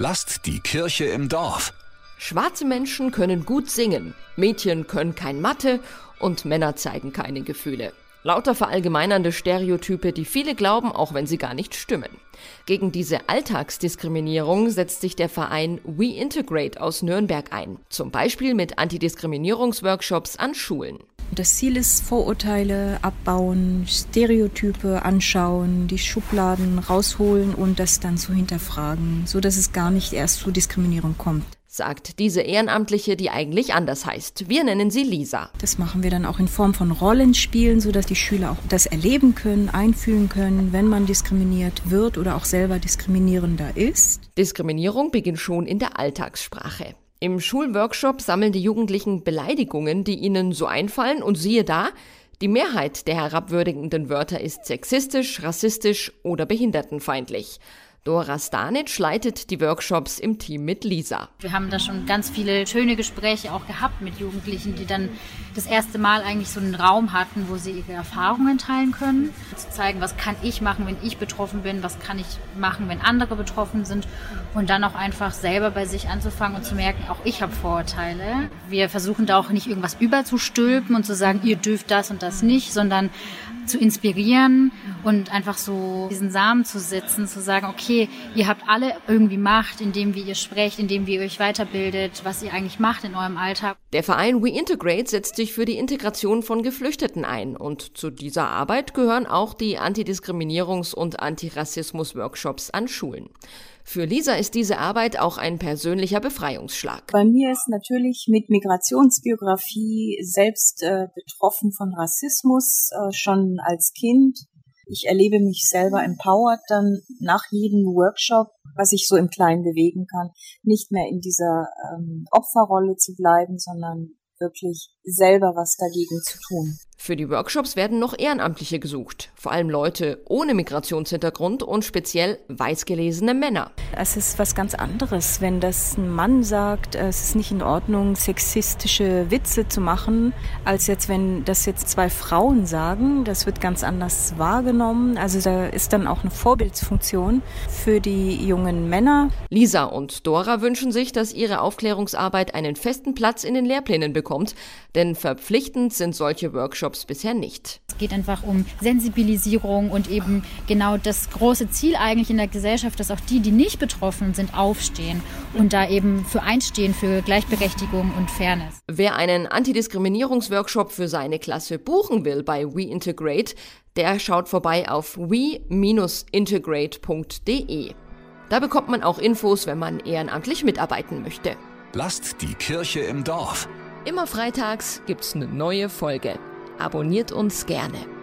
Lasst die Kirche im Dorf. Schwarze Menschen können gut singen, Mädchen können kein Mathe und Männer zeigen keine Gefühle. Lauter verallgemeinernde Stereotype, die viele glauben, auch wenn sie gar nicht stimmen. Gegen diese Alltagsdiskriminierung setzt sich der Verein We Integrate aus Nürnberg ein. Zum Beispiel mit Antidiskriminierungsworkshops an Schulen. Das Ziel ist Vorurteile abbauen, Stereotype anschauen, die Schubladen rausholen und das dann zu hinterfragen, so dass es gar nicht erst zu Diskriminierung kommt sagt diese Ehrenamtliche, die eigentlich anders heißt. Wir nennen sie Lisa. Das machen wir dann auch in Form von Rollenspielen, sodass die Schüler auch das erleben können, einfühlen können, wenn man diskriminiert wird oder auch selber diskriminierender ist. Diskriminierung beginnt schon in der Alltagssprache. Im Schulworkshop sammeln die Jugendlichen Beleidigungen, die ihnen so einfallen und siehe da, die Mehrheit der herabwürdigenden Wörter ist sexistisch, rassistisch oder behindertenfeindlich. Dora Stanic leitet die Workshops im Team mit Lisa. Wir haben da schon ganz viele schöne Gespräche auch gehabt mit Jugendlichen, die dann das erste Mal eigentlich so einen Raum hatten, wo sie ihre Erfahrungen teilen können. Zu zeigen, was kann ich machen, wenn ich betroffen bin, was kann ich machen, wenn andere betroffen sind. Und dann auch einfach selber bei sich anzufangen und zu merken, auch ich habe Vorurteile. Wir versuchen da auch nicht irgendwas überzustülpen und zu sagen, ihr dürft das und das nicht, sondern zu inspirieren und einfach so diesen Samen zu setzen, zu sagen, okay, okay, ihr habt alle irgendwie Macht, indem wie ihr sprecht, indem wie ihr euch weiterbildet, was ihr eigentlich macht in eurem Alltag. Der Verein We Integrate setzt sich für die Integration von Geflüchteten ein und zu dieser Arbeit gehören auch die Antidiskriminierungs- und Antirassismus-Workshops an Schulen. Für Lisa ist diese Arbeit auch ein persönlicher Befreiungsschlag. Bei mir ist natürlich mit Migrationsbiografie selbst äh, betroffen von Rassismus äh, schon als Kind ich erlebe mich selber empowered dann nach jedem Workshop, was ich so im Kleinen bewegen kann, nicht mehr in dieser ähm, Opferrolle zu bleiben, sondern wirklich selber was dagegen zu tun. Für die Workshops werden noch Ehrenamtliche gesucht, vor allem Leute ohne Migrationshintergrund und speziell weißgelesene Männer. Es ist was ganz anderes, wenn das ein Mann sagt, es ist nicht in Ordnung, sexistische Witze zu machen, als jetzt, wenn das jetzt zwei Frauen sagen. Das wird ganz anders wahrgenommen. Also da ist dann auch eine Vorbildfunktion für die jungen Männer. Lisa und Dora wünschen sich, dass ihre Aufklärungsarbeit einen festen Platz in den Lehrplänen bekommt, denn verpflichtend sind solche Workshops bisher nicht. Es geht einfach um Sensibilisierung und eben genau das große Ziel eigentlich in der Gesellschaft, dass auch die, die nicht betroffen sind, aufstehen und da eben für einstehen, für Gleichberechtigung und Fairness. Wer einen Antidiskriminierungsworkshop für seine Klasse buchen will bei WeIntegrate, der schaut vorbei auf we-integrate.de. Da bekommt man auch Infos, wenn man ehrenamtlich mitarbeiten möchte. Lasst die Kirche im Dorf. Immer freitags gibt's eine neue Folge. Abonniert uns gerne.